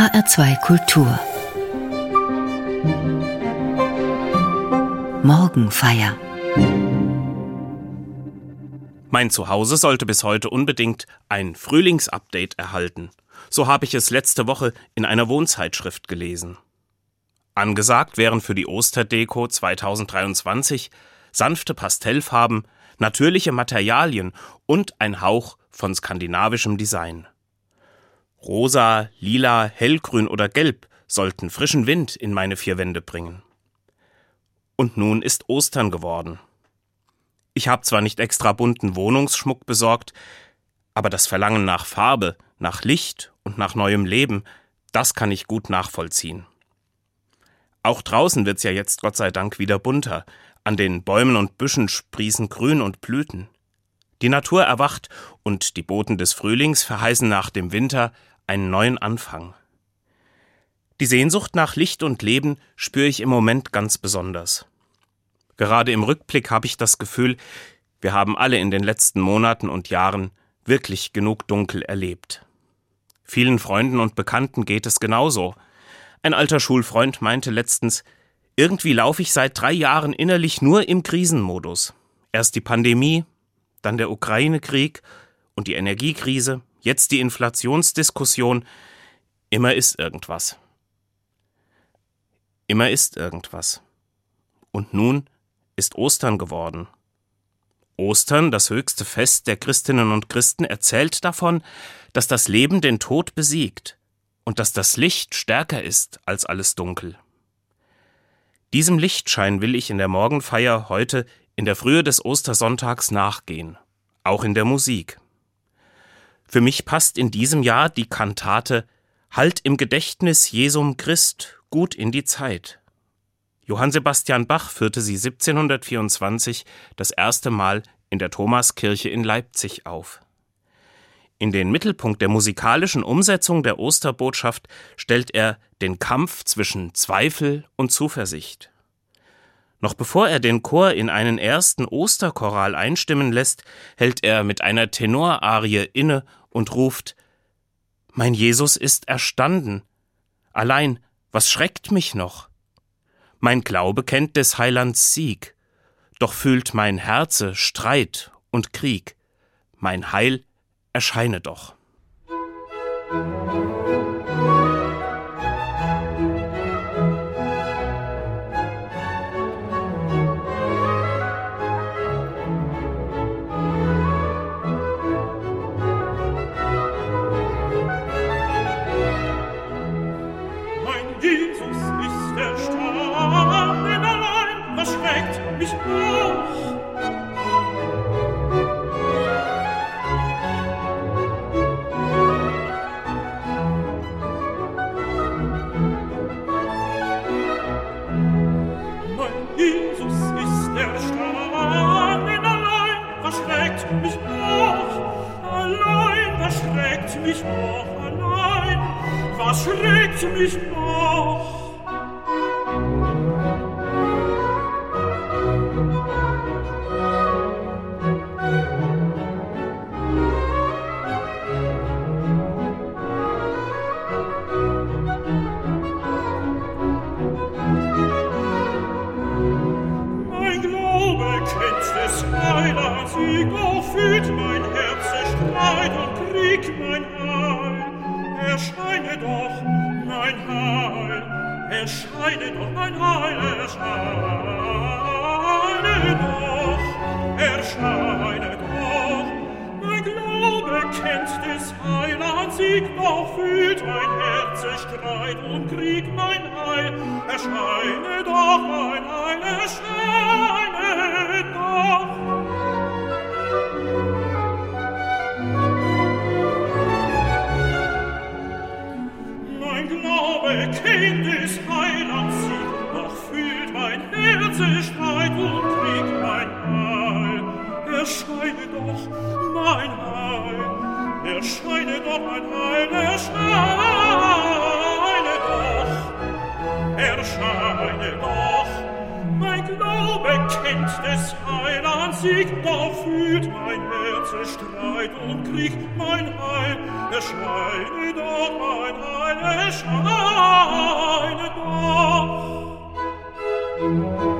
HR2 Kultur Morgenfeier Mein Zuhause sollte bis heute unbedingt ein Frühlingsupdate erhalten. So habe ich es letzte Woche in einer Wohnzeitschrift gelesen. Angesagt wären für die Osterdeko 2023 sanfte Pastellfarben, natürliche Materialien und ein Hauch von skandinavischem Design. Rosa, lila, hellgrün oder gelb sollten frischen Wind in meine vier Wände bringen. Und nun ist Ostern geworden. Ich habe zwar nicht extra bunten Wohnungsschmuck besorgt, aber das Verlangen nach Farbe, nach Licht und nach neuem Leben, das kann ich gut nachvollziehen. Auch draußen wird's ja jetzt Gott sei Dank wieder bunter. An den Bäumen und Büschen sprießen Grün und Blüten. Die Natur erwacht und die Boten des Frühlings verheißen nach dem Winter einen neuen Anfang. Die Sehnsucht nach Licht und Leben spüre ich im Moment ganz besonders. Gerade im Rückblick habe ich das Gefühl, wir haben alle in den letzten Monaten und Jahren wirklich genug Dunkel erlebt. Vielen Freunden und Bekannten geht es genauso. Ein alter Schulfreund meinte letztens, irgendwie laufe ich seit drei Jahren innerlich nur im Krisenmodus. Erst die Pandemie, dann der Ukraine-Krieg und die Energiekrise, jetzt die Inflationsdiskussion. Immer ist irgendwas. Immer ist irgendwas. Und nun ist Ostern geworden. Ostern, das höchste Fest der Christinnen und Christen, erzählt davon, dass das Leben den Tod besiegt und dass das Licht stärker ist als alles Dunkel. Diesem Lichtschein will ich in der Morgenfeier heute in der Frühe des Ostersonntags nachgehen, auch in der Musik. Für mich passt in diesem Jahr die Kantate Halt im Gedächtnis Jesum Christ gut in die Zeit. Johann Sebastian Bach führte sie 1724 das erste Mal in der Thomaskirche in Leipzig auf. In den Mittelpunkt der musikalischen Umsetzung der Osterbotschaft stellt er den Kampf zwischen Zweifel und Zuversicht. Noch bevor er den Chor in einen ersten Osterchoral einstimmen lässt, hält er mit einer Tenorarie inne und ruft Mein Jesus ist erstanden. Allein, was schreckt mich noch? Mein Glaube kennt des Heilands Sieg, doch fühlt mein Herze Streit und Krieg. Mein Heil erscheine doch. is. und krieg mein Heil, erscheine doch mein Heil, erscheine doch. Mein Glaube, Kind des Heilands, doch fühlt mein Herz, es schreit und krieg mein Heil, erscheine doch mein Heil. Erscheine doch mein Heil, erscheine doch. Sieg, doch fühlt mein Herz Streit und Krieg mein Heil, erscheine doch mein Heil, erscheine doch.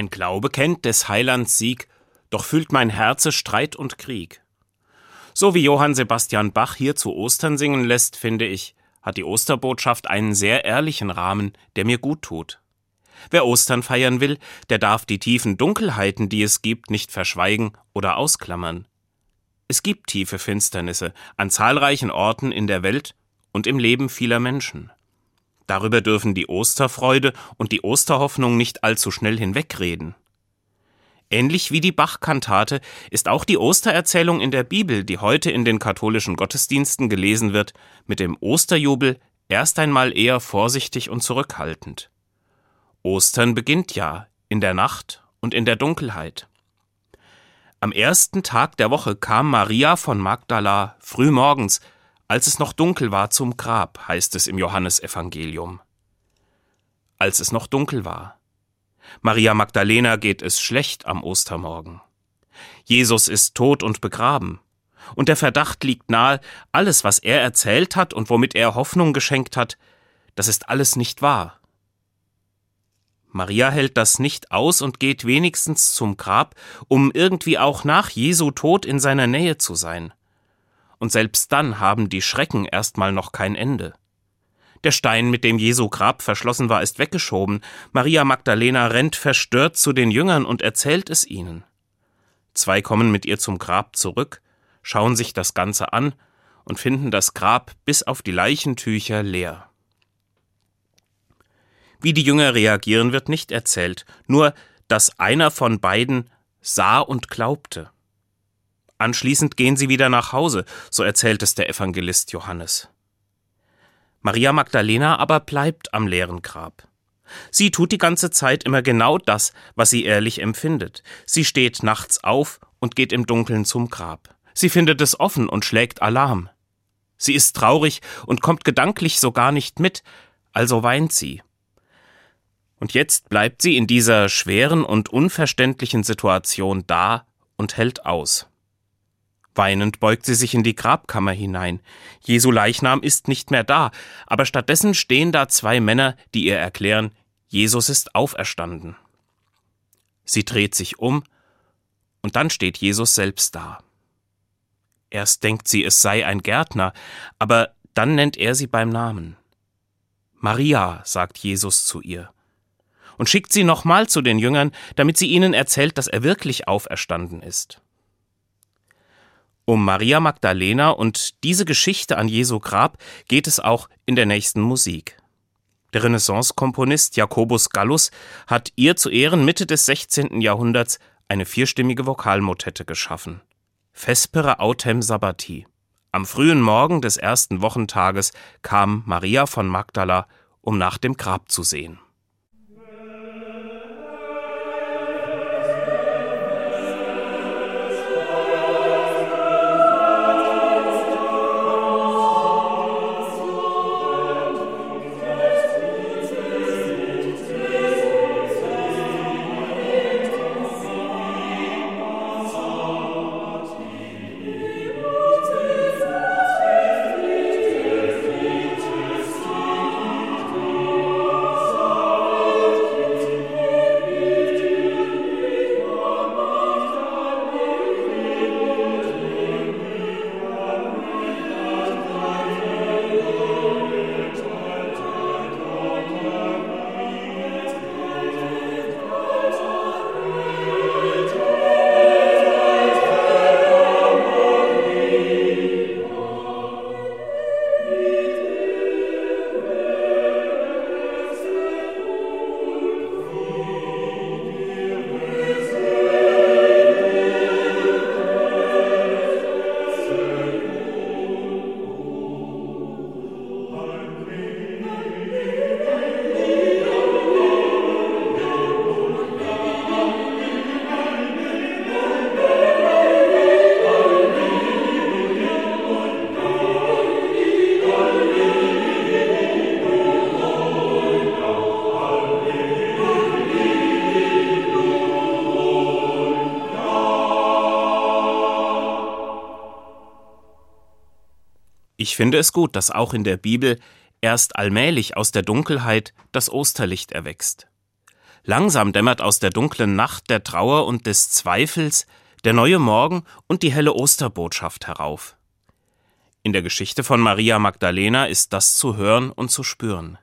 Mein Glaube kennt des Heilands Sieg, doch fühlt mein Herze Streit und Krieg. So wie Johann Sebastian Bach hier zu Ostern singen lässt, finde ich, hat die Osterbotschaft einen sehr ehrlichen Rahmen, der mir gut tut. Wer Ostern feiern will, der darf die tiefen Dunkelheiten, die es gibt, nicht verschweigen oder ausklammern. Es gibt tiefe Finsternisse an zahlreichen Orten in der Welt und im Leben vieler Menschen. Darüber dürfen die Osterfreude und die Osterhoffnung nicht allzu schnell hinwegreden. Ähnlich wie die Bach-Kantate ist auch die Ostererzählung in der Bibel, die heute in den katholischen Gottesdiensten gelesen wird, mit dem Osterjubel erst einmal eher vorsichtig und zurückhaltend. Ostern beginnt ja in der Nacht und in der Dunkelheit. Am ersten Tag der Woche kam Maria von Magdala frühmorgens als es noch dunkel war zum Grab, heißt es im Johannesevangelium. Als es noch dunkel war. Maria Magdalena geht es schlecht am Ostermorgen. Jesus ist tot und begraben. Und der Verdacht liegt nahe, alles, was er erzählt hat und womit er Hoffnung geschenkt hat, das ist alles nicht wahr. Maria hält das nicht aus und geht wenigstens zum Grab, um irgendwie auch nach Jesu Tod in seiner Nähe zu sein und selbst dann haben die Schrecken erstmal noch kein Ende. Der Stein, mit dem Jesu Grab verschlossen war, ist weggeschoben. Maria Magdalena rennt verstört zu den Jüngern und erzählt es ihnen. Zwei kommen mit ihr zum Grab zurück, schauen sich das Ganze an und finden das Grab bis auf die Leichentücher leer. Wie die Jünger reagieren, wird nicht erzählt, nur dass einer von beiden sah und glaubte. Anschließend gehen sie wieder nach Hause, so erzählt es der Evangelist Johannes. Maria Magdalena aber bleibt am leeren Grab. Sie tut die ganze Zeit immer genau das, was sie ehrlich empfindet. Sie steht nachts auf und geht im Dunkeln zum Grab. Sie findet es offen und schlägt Alarm. Sie ist traurig und kommt gedanklich so gar nicht mit, also weint sie. Und jetzt bleibt sie in dieser schweren und unverständlichen Situation da und hält aus. Weinend beugt sie sich in die Grabkammer hinein. Jesu Leichnam ist nicht mehr da, aber stattdessen stehen da zwei Männer, die ihr erklären, Jesus ist auferstanden. Sie dreht sich um, und dann steht Jesus selbst da. Erst denkt sie, es sei ein Gärtner, aber dann nennt er sie beim Namen. Maria, sagt Jesus zu ihr, und schickt sie nochmal zu den Jüngern, damit sie ihnen erzählt, dass er wirklich auferstanden ist. Um Maria Magdalena und diese Geschichte an Jesu Grab geht es auch in der nächsten Musik. Der Renaissance-Komponist Jacobus Gallus hat ihr zu Ehren Mitte des 16. Jahrhunderts eine vierstimmige Vokalmotette geschaffen. Vespere autem Sabbati. Am frühen Morgen des ersten Wochentages kam Maria von Magdala, um nach dem Grab zu sehen. Ich finde es gut, dass auch in der Bibel erst allmählich aus der Dunkelheit das Osterlicht erwächst. Langsam dämmert aus der dunklen Nacht der Trauer und des Zweifels der neue Morgen und die helle Osterbotschaft herauf. In der Geschichte von Maria Magdalena ist das zu hören und zu spüren.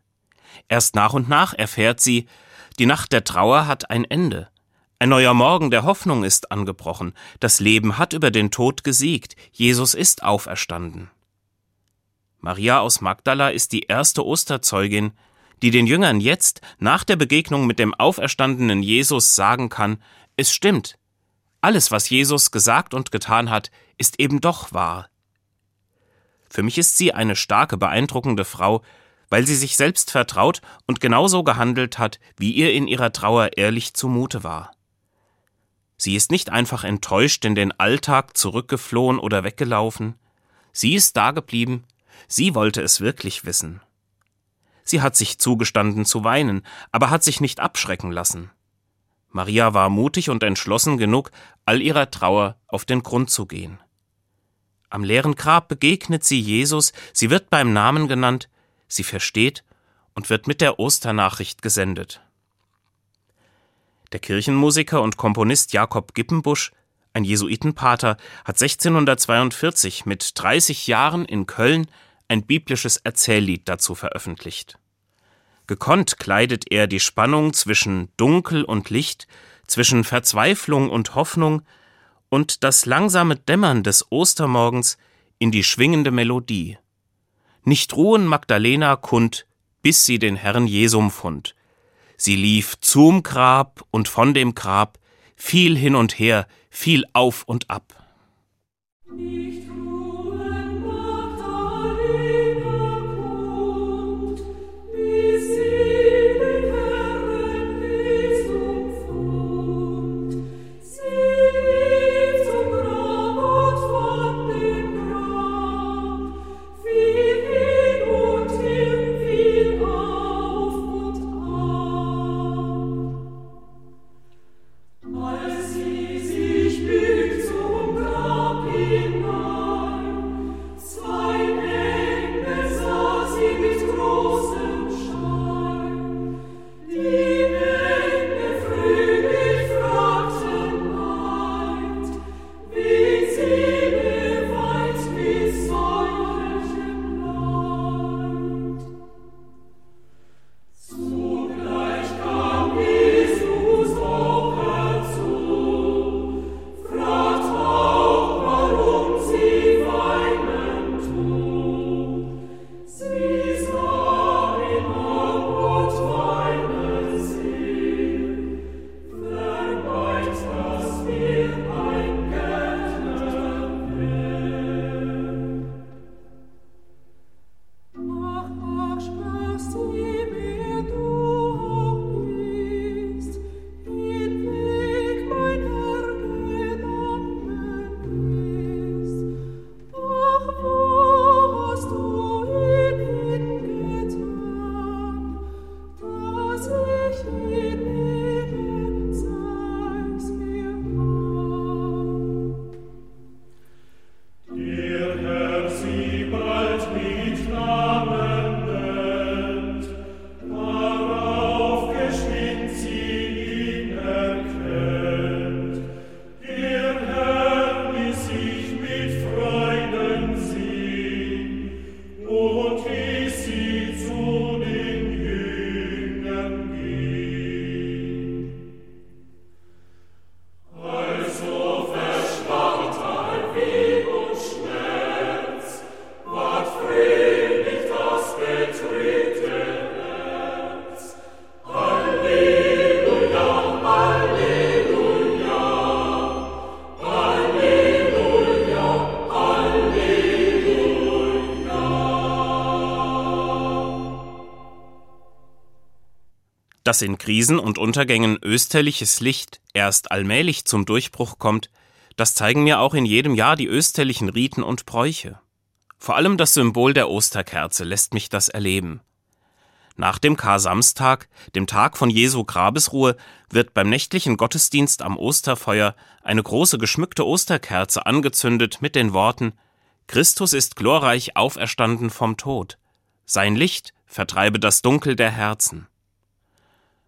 Erst nach und nach erfährt sie, die Nacht der Trauer hat ein Ende. Ein neuer Morgen der Hoffnung ist angebrochen. Das Leben hat über den Tod gesiegt. Jesus ist auferstanden. Maria aus Magdala ist die erste Osterzeugin, die den Jüngern jetzt nach der Begegnung mit dem auferstandenen Jesus sagen kann, es stimmt, alles, was Jesus gesagt und getan hat, ist eben doch wahr. Für mich ist sie eine starke, beeindruckende Frau, weil sie sich selbst vertraut und genauso gehandelt hat, wie ihr in ihrer Trauer ehrlich zumute war. Sie ist nicht einfach enttäuscht in den Alltag zurückgeflohen oder weggelaufen, sie ist dageblieben, sie wollte es wirklich wissen. Sie hat sich zugestanden zu weinen, aber hat sich nicht abschrecken lassen. Maria war mutig und entschlossen genug, all ihrer Trauer auf den Grund zu gehen. Am leeren Grab begegnet sie Jesus, sie wird beim Namen genannt, sie versteht und wird mit der Osternachricht gesendet. Der Kirchenmusiker und Komponist Jakob Gippenbusch, ein Jesuitenpater, hat 1642 mit 30 Jahren in Köln ein biblisches Erzähllied dazu veröffentlicht. Gekonnt kleidet er die Spannung zwischen Dunkel und Licht, zwischen Verzweiflung und Hoffnung und das langsame Dämmern des Ostermorgens in die schwingende Melodie. Nicht ruhen Magdalena kund, bis sie den Herrn Jesum fund. Sie lief zum Grab und von dem Grab, viel hin und her, viel auf und ab. Nicht Dass in Krisen und Untergängen österliches Licht erst allmählich zum Durchbruch kommt, das zeigen mir auch in jedem Jahr die österlichen Riten und Bräuche. Vor allem das Symbol der Osterkerze lässt mich das erleben. Nach dem Kar-Samstag, dem Tag von Jesu Grabesruhe, wird beim nächtlichen Gottesdienst am Osterfeuer eine große geschmückte Osterkerze angezündet mit den Worten Christus ist glorreich auferstanden vom Tod. Sein Licht vertreibe das Dunkel der Herzen.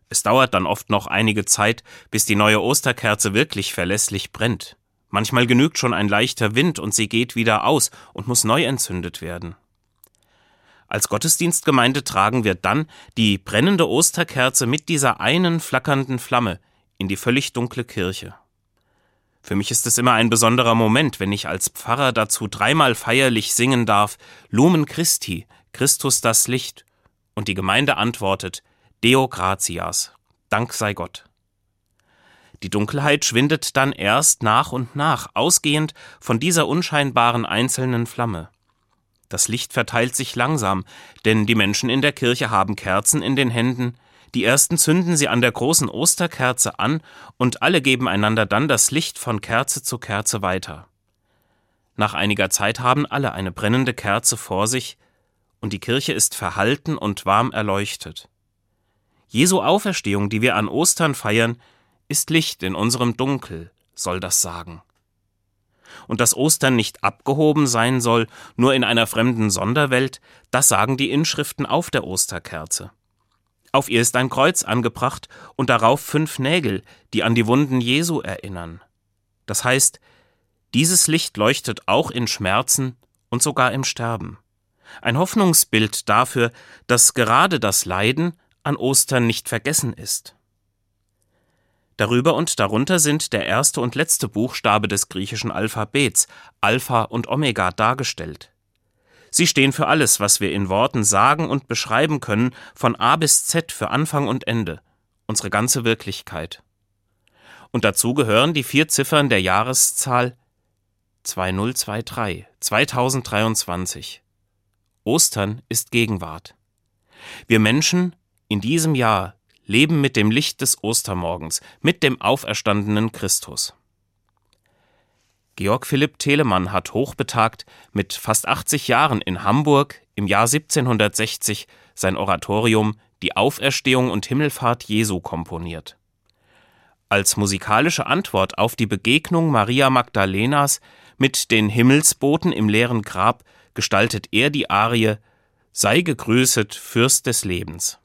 Es dauert dann oft noch einige Zeit, bis die neue Osterkerze wirklich verlässlich brennt. Manchmal genügt schon ein leichter Wind und sie geht wieder aus und muss neu entzündet werden. Als Gottesdienstgemeinde tragen wir dann die brennende Osterkerze mit dieser einen flackernden Flamme in die völlig dunkle Kirche. Für mich ist es immer ein besonderer Moment, wenn ich als Pfarrer dazu dreimal feierlich singen darf Lumen Christi, Christus das Licht, und die Gemeinde antwortet Deo gratias, Dank sei Gott. Die Dunkelheit schwindet dann erst nach und nach, ausgehend von dieser unscheinbaren einzelnen Flamme. Das Licht verteilt sich langsam, denn die Menschen in der Kirche haben Kerzen in den Händen, die ersten zünden sie an der großen Osterkerze an, und alle geben einander dann das Licht von Kerze zu Kerze weiter. Nach einiger Zeit haben alle eine brennende Kerze vor sich, und die Kirche ist verhalten und warm erleuchtet. Jesu Auferstehung, die wir an Ostern feiern, ist Licht in unserem Dunkel, soll das sagen und dass Ostern nicht abgehoben sein soll, nur in einer fremden Sonderwelt, das sagen die Inschriften auf der Osterkerze. Auf ihr ist ein Kreuz angebracht und darauf fünf Nägel, die an die Wunden Jesu erinnern. Das heißt, dieses Licht leuchtet auch in Schmerzen und sogar im Sterben. Ein Hoffnungsbild dafür, dass gerade das Leiden an Ostern nicht vergessen ist. Darüber und darunter sind der erste und letzte Buchstabe des griechischen Alphabets, Alpha und Omega, dargestellt. Sie stehen für alles, was wir in Worten sagen und beschreiben können, von A bis Z für Anfang und Ende, unsere ganze Wirklichkeit. Und dazu gehören die vier Ziffern der Jahreszahl 2023, 2023. Ostern ist Gegenwart. Wir Menschen in diesem Jahr leben mit dem Licht des Ostermorgens, mit dem auferstandenen Christus. Georg Philipp Telemann hat hochbetagt mit fast 80 Jahren in Hamburg im Jahr 1760 sein Oratorium Die Auferstehung und Himmelfahrt Jesu komponiert. Als musikalische Antwort auf die Begegnung Maria Magdalenas mit den Himmelsboten im leeren Grab gestaltet er die Arie Sei gegrüßet, Fürst des Lebens.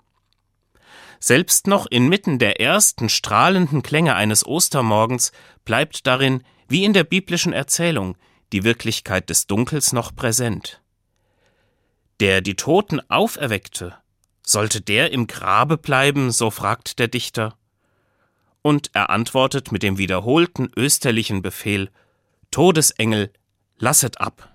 Selbst noch inmitten der ersten strahlenden Klänge eines Ostermorgens bleibt darin, wie in der biblischen Erzählung, die Wirklichkeit des Dunkels noch präsent. Der die Toten auferweckte, sollte der im Grabe bleiben, so fragt der Dichter. Und er antwortet mit dem wiederholten österlichen Befehl Todesengel, lasset ab.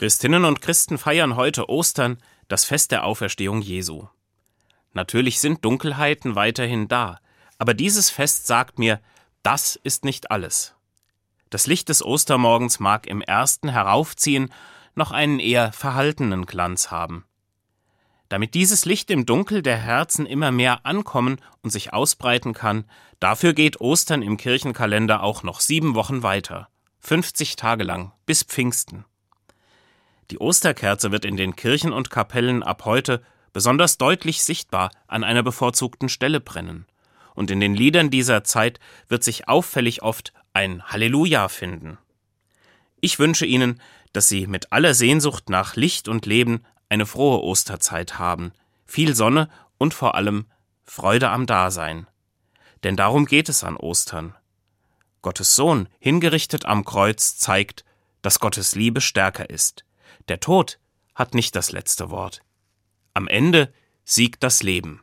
Christinnen und Christen feiern heute Ostern, das Fest der Auferstehung Jesu. Natürlich sind Dunkelheiten weiterhin da, aber dieses Fest sagt mir, das ist nicht alles. Das Licht des Ostermorgens mag im ersten Heraufziehen noch einen eher verhaltenen Glanz haben. Damit dieses Licht im Dunkel der Herzen immer mehr ankommen und sich ausbreiten kann, dafür geht Ostern im Kirchenkalender auch noch sieben Wochen weiter, 50 Tage lang, bis Pfingsten. Die Osterkerze wird in den Kirchen und Kapellen ab heute besonders deutlich sichtbar an einer bevorzugten Stelle brennen. Und in den Liedern dieser Zeit wird sich auffällig oft ein Halleluja finden. Ich wünsche Ihnen, dass Sie mit aller Sehnsucht nach Licht und Leben eine frohe Osterzeit haben, viel Sonne und vor allem Freude am Dasein. Denn darum geht es an Ostern. Gottes Sohn, hingerichtet am Kreuz, zeigt, dass Gottes Liebe stärker ist. Der Tod hat nicht das letzte Wort. Am Ende siegt das Leben.